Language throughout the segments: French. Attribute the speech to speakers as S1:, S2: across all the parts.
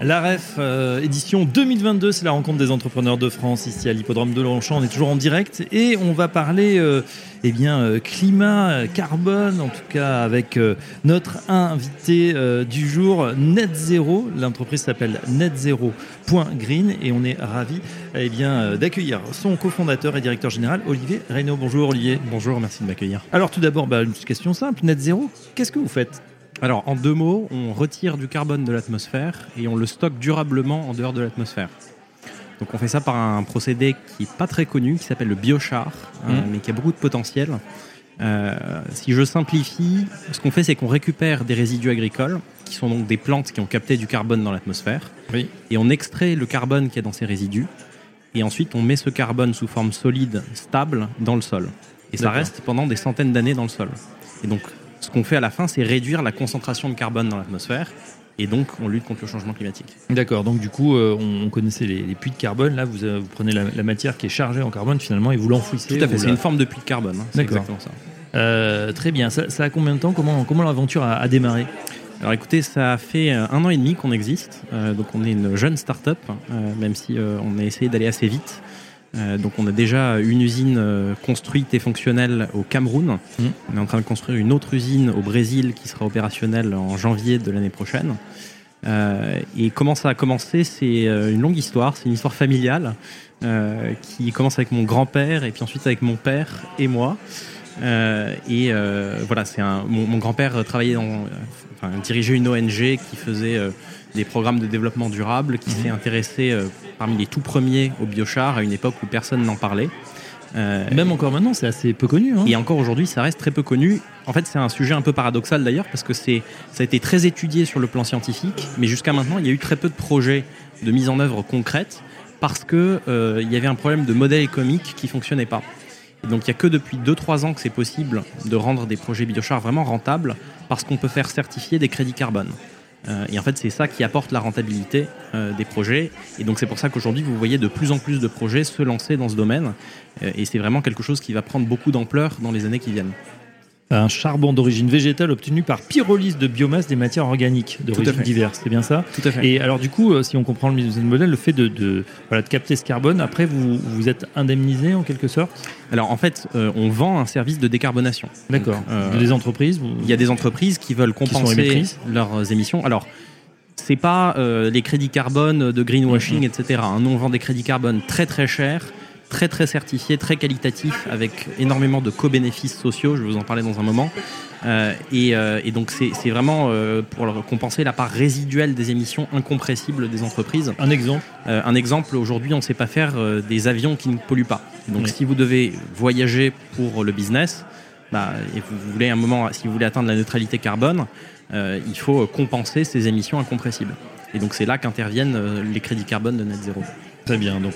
S1: La REF euh, édition 2022, c'est la rencontre des entrepreneurs de France ici à l'hippodrome de Longchamp. On est toujours en direct et on va parler euh, eh bien, euh, climat, carbone, en tout cas avec notre invité du jour, Net Zero. L'entreprise s'appelle Net Green et on est ravi eh bien, d'accueillir son cofondateur et directeur général, Olivier Reynaud. Bonjour Olivier.
S2: Bonjour, merci de m'accueillir.
S1: Alors tout d'abord, bah, une petite question simple. Net Zero, qu'est-ce que vous faites?
S2: Alors, en deux mots, on retire du carbone de l'atmosphère et on le stocke durablement en dehors de l'atmosphère. Donc, on fait ça par un procédé qui n'est pas très connu, qui s'appelle le biochar, hein, mmh. mais qui a beaucoup de potentiel. Euh, si je simplifie, ce qu'on fait, c'est qu'on récupère des résidus agricoles, qui sont donc des plantes qui ont capté du carbone dans l'atmosphère, et on extrait le carbone qui est dans ces résidus, et ensuite on met ce carbone sous forme solide, stable, dans le sol. Et ça reste pendant des centaines d'années dans le sol. Et donc ce qu'on fait à la fin, c'est réduire la concentration de carbone dans l'atmosphère. Et donc, on lutte contre le changement climatique.
S1: D'accord. Donc, du coup, euh, on connaissait les, puits de carbone. Là, vous, euh, prenez la, matière qui est chargée en carbone finalement et vous l'enfouissez.
S2: Tout à fait. C'est une forme de puits de carbone. Hein.
S1: D'accord. Exactement ça. Euh, très bien. Ça, a combien de temps? Comment, comment l'aventure a, démarré?
S2: Alors écoutez, ça a fait un an et demi qu'on existe, donc on est une jeune start-up, même si on a essayé d'aller assez vite. Euh, donc on a déjà une usine euh, construite et fonctionnelle au Cameroun. Mmh. On est en train de construire une autre usine au Brésil qui sera opérationnelle en janvier de l'année prochaine. Euh, et comment ça a commencé C'est une longue histoire, c'est une histoire familiale qui commence avec mon grand-père et puis ensuite avec mon père et moi. Et voilà, c'est mon, mon grand-père travaillait dans, enfin, dirigeait une ONG qui faisait des programmes de développement durable, qui s'est mhm. intéressé euh, parmi les tout premiers au biochar à une époque où personne n'en parlait.
S1: Euh, Même encore maintenant, c'est assez peu connu. Hein.
S2: Et encore aujourd'hui, ça reste très peu connu. En fait, c'est un sujet un peu paradoxal d'ailleurs, parce que c'est, ça a été très étudié sur le plan scientifique, mais jusqu'à maintenant, il y a eu très peu de projets de mise en œuvre concrète, parce qu'il euh, y avait un problème de modèle économique qui fonctionnait pas. Donc, il n'y a que depuis 2-3 ans que c'est possible de rendre des projets biochar vraiment rentables, parce qu'on peut faire certifier des crédits carbone. Euh, et en fait, c'est ça qui apporte la rentabilité euh, des projets. Et donc, c'est pour ça qu'aujourd'hui, vous voyez de plus en plus de projets se lancer dans ce domaine. Euh, et c'est vraiment quelque chose qui va prendre beaucoup d'ampleur dans les années qui viennent
S1: un charbon d'origine végétale obtenu par pyrolyse de biomasse des matières organiques d'origine diverses. C'est bien ça?
S2: Tout à fait.
S1: Et alors du coup, euh, si on comprend le modèle, le fait de, voilà, de capter ce carbone, après vous, vous êtes indemnisé en quelque sorte?
S2: Alors en fait, euh, on vend un service de décarbonation.
S1: D'accord. Euh, des entreprises
S2: Il y a des entreprises qui veulent compenser leurs émissions. Alors c'est pas les crédits carbone de greenwashing, mm-hmm. etc. Nous, on vend des crédits carbone très très chers très très certifié, très qualitatif, avec énormément de co-bénéfices sociaux, je vais vous en parler dans un moment. Euh, euh, et, donc c'est vraiment euh, pour compenser la part résiduelle des émissions incompressibles des entreprises.
S1: Un exemple
S2: Un exemple, aujourd'hui on ne sait pas faire des avions qui ne polluent pas. Donc si vous devez voyager pour le business, bah, et vous voulez un moment, si vous voulez atteindre la neutralité carbone, il faut compenser ces émissions incompressibles. Et donc c'est là qu'interviennent les crédits carbone de Net Zero.
S1: Très bien. Donc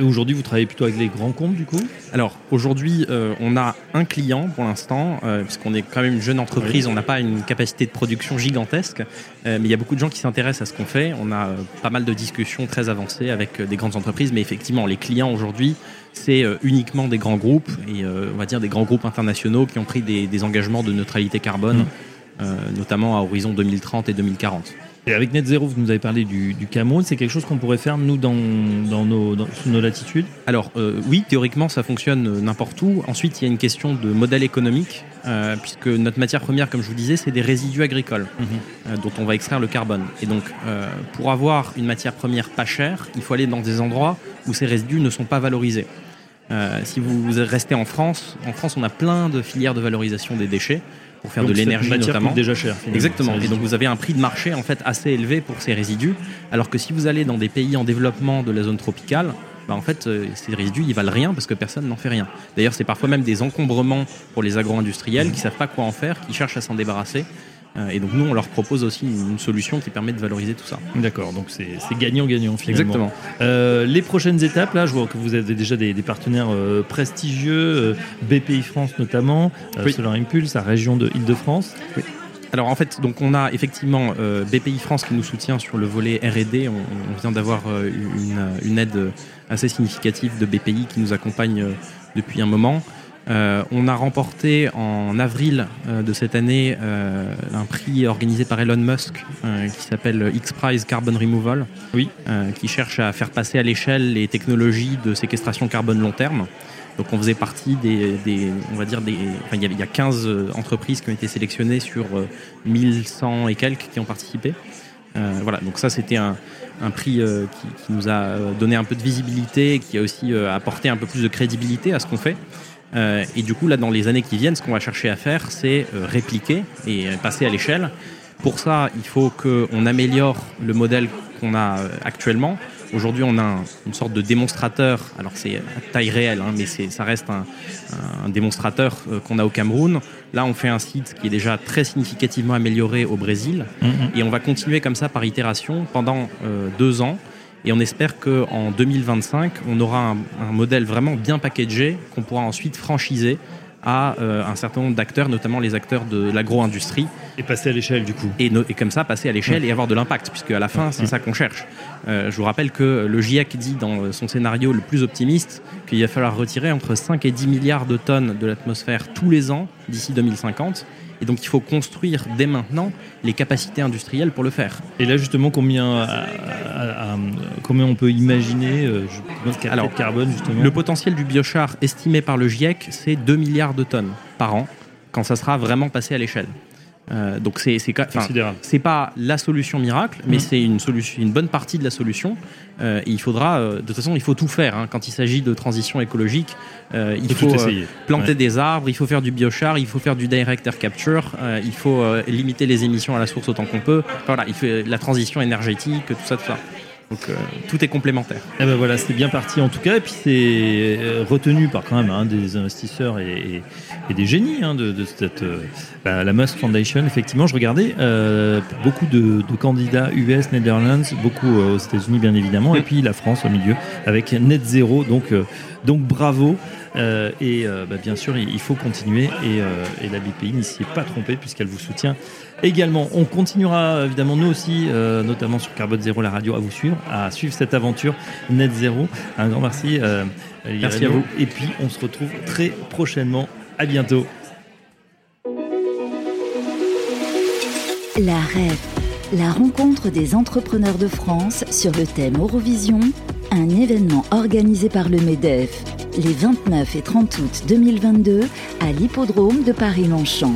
S1: aujourd'hui, vous travaillez plutôt avec les grands comptes du coup?
S2: Alors aujourd'hui, euh, on a un client pour l'instant, euh, puisqu'on est quand même une jeune entreprise, on n'a pas une capacité de production gigantesque, euh, mais il y a beaucoup de gens qui s'intéressent à ce qu'on fait. On a pas mal de discussions très avancées avec des grandes entreprises, mais effectivement, les clients aujourd'hui, c'est uniquement des grands groupes et on va dire des grands groupes internationaux qui ont pris des, engagements de neutralité carbone, mmh. Notamment à horizon 2030 et 2040.
S1: Et avec Net Zero, vous nous avez parlé du, du Cameroun. C'est quelque chose qu'on pourrait faire, nous, dans, dans, nos, dans nos, latitudes?
S2: Alors, euh, oui, théoriquement, ça fonctionne euh, n'importe où. Ensuite, il y a une question de modèle économique, euh, puisque notre matière première, comme je vous disais, c'est des résidus agricoles, mhm. dont on va extraire le carbone. Et donc, pour avoir une matière première pas chère, il faut aller dans des endroits où ces résidus ne sont pas valorisés. si vous restez en France, en France, on a plein de filières de valorisation des déchets pour faire de l'énergie notamment.
S1: déjà cher.
S2: Exactement. Et donc vous avez un prix de marché en fait assez élevé pour ces résidus, alors que si vous allez dans des pays en développement de la zone tropicale, bah en fait, euh, ces résidus, ils valent rien parce que personne n'en fait rien. D'ailleurs, c'est parfois même des encombrements pour les agro-industriels qui savent pas quoi en faire, qui cherchent à s'en débarrasser. Euh, et donc nous, on leur propose aussi une solution qui permet de valoriser tout ça.
S1: D'accord, donc c'est gagnant-gagnant finalement.
S2: Exactement.
S1: Euh, les prochaines étapes, là, je vois que vous avez déjà des, partenaires euh, prestigieux, BPI France notamment, oui. Solar Impulse, la région de Île-de-France. Oui.
S2: Alors en fait, donc on a effectivement BPI France qui nous soutient sur le volet R&D. On, vient d'avoir une, aide assez significative de BPI qui nous accompagne depuis un moment. On a remporté en avril de cette année un prix organisé par Elon Musk qui s'appelle X-Prize Carbon Removal, oui. qui cherche à faire passer à l'échelle les technologies de séquestration carbone long terme. Donc on faisait partie des, on va dire des, enfin, il y, a 15 euh, entreprises qui ont été sélectionnées sur 1100 euh, et quelques qui ont participé. Euh, voilà, donc ça c'était un, prix qui, nous a donné un peu de visibilité, qui a aussi apporté un peu plus de crédibilité à ce qu'on fait. Et du coup là, dans les années qui viennent, ce qu'on va chercher à faire, c'est répliquer et passer à l'échelle. Pour ça, il faut qu'on améliore le modèle qu'on a actuellement Aujourd'hui, on a une sorte de démonstrateur. Alors, c'est à taille réelle, hein, mais ça reste un, démonstrateur euh, qu'on a au Cameroun. Là, on fait un site qui est déjà très significativement amélioré au Brésil. Mm-hmm. Et on va continuer comme ça par itération pendant euh, deux ans. Et on espère qu'en 2025, on aura un, un modèle vraiment bien packagé qu'on pourra ensuite franchiser à euh, un certain nombre d'acteurs, notamment les acteurs de l'agro-industrie.
S1: Et passer à l'échelle du coup.
S2: Et, et, comme ça, passer à l'échelle et avoir de l'impact, puisque à la fin, c'est ça qu'on cherche. Euh, je vous rappelle que le GIEC dit dans son scénario le plus optimiste qu'il va falloir retirer entre 5 et 10 milliards de tonnes de l'atmosphère tous les ans d'ici 2050. Et donc il faut construire dès maintenant les capacités industrielles pour le faire.
S1: Et là justement, combien, combien on peut imaginer euh, Alors, de carbone justement
S2: Le potentiel du biochar estimé par le GIEC, c'est 2 milliards de tonnes par an quand ça sera vraiment passé à l'échelle. Euh, donc c'est c'est pas la solution miracle, mais mm. c'est une solution, une bonne partie de la solution. Euh, il faudra, euh, de toute façon, il faut tout faire hein. quand il s'agit de transition écologique. il faut planter des arbres, il faut faire du biochar, il faut faire du direct air capture, il faut limiter les émissions à la source autant qu'on peut. Voilà, il faut la transition énergétique, tout ça, tout ça. Donc euh, tout est complémentaire.
S1: Et eh ben voilà, c'était bien parti en tout cas. Et puis c'est euh, retenu par quand même hein, des investisseurs et, des génies hein, de, cette euh, bah, la Musk Foundation. Effectivement, je regardais beaucoup de, candidats US, Netherlands, beaucoup aux États-Unis bien évidemment, et puis la France au milieu avec Net Zero. Donc donc bravo. Et bah, bien sûr, il, faut continuer. Et, et la BPI n'y s'y est pas trompée puisqu'elle vous soutient également. On continuera évidemment nous aussi, euh, notamment sur Carbone Zéro, la radio, à vous suivre, à suivre cette aventure Net Zéro. Un grand merci.
S2: Euh, merci à vous.
S1: Et puis on se retrouve très prochainement. À bientôt.
S3: La REF, la rencontre des entrepreneurs de France sur le thème Eurovision, un événement organisé par le MEDEF les 29 et 30 août 2022 à l'hippodrome de Paris-Longchamp.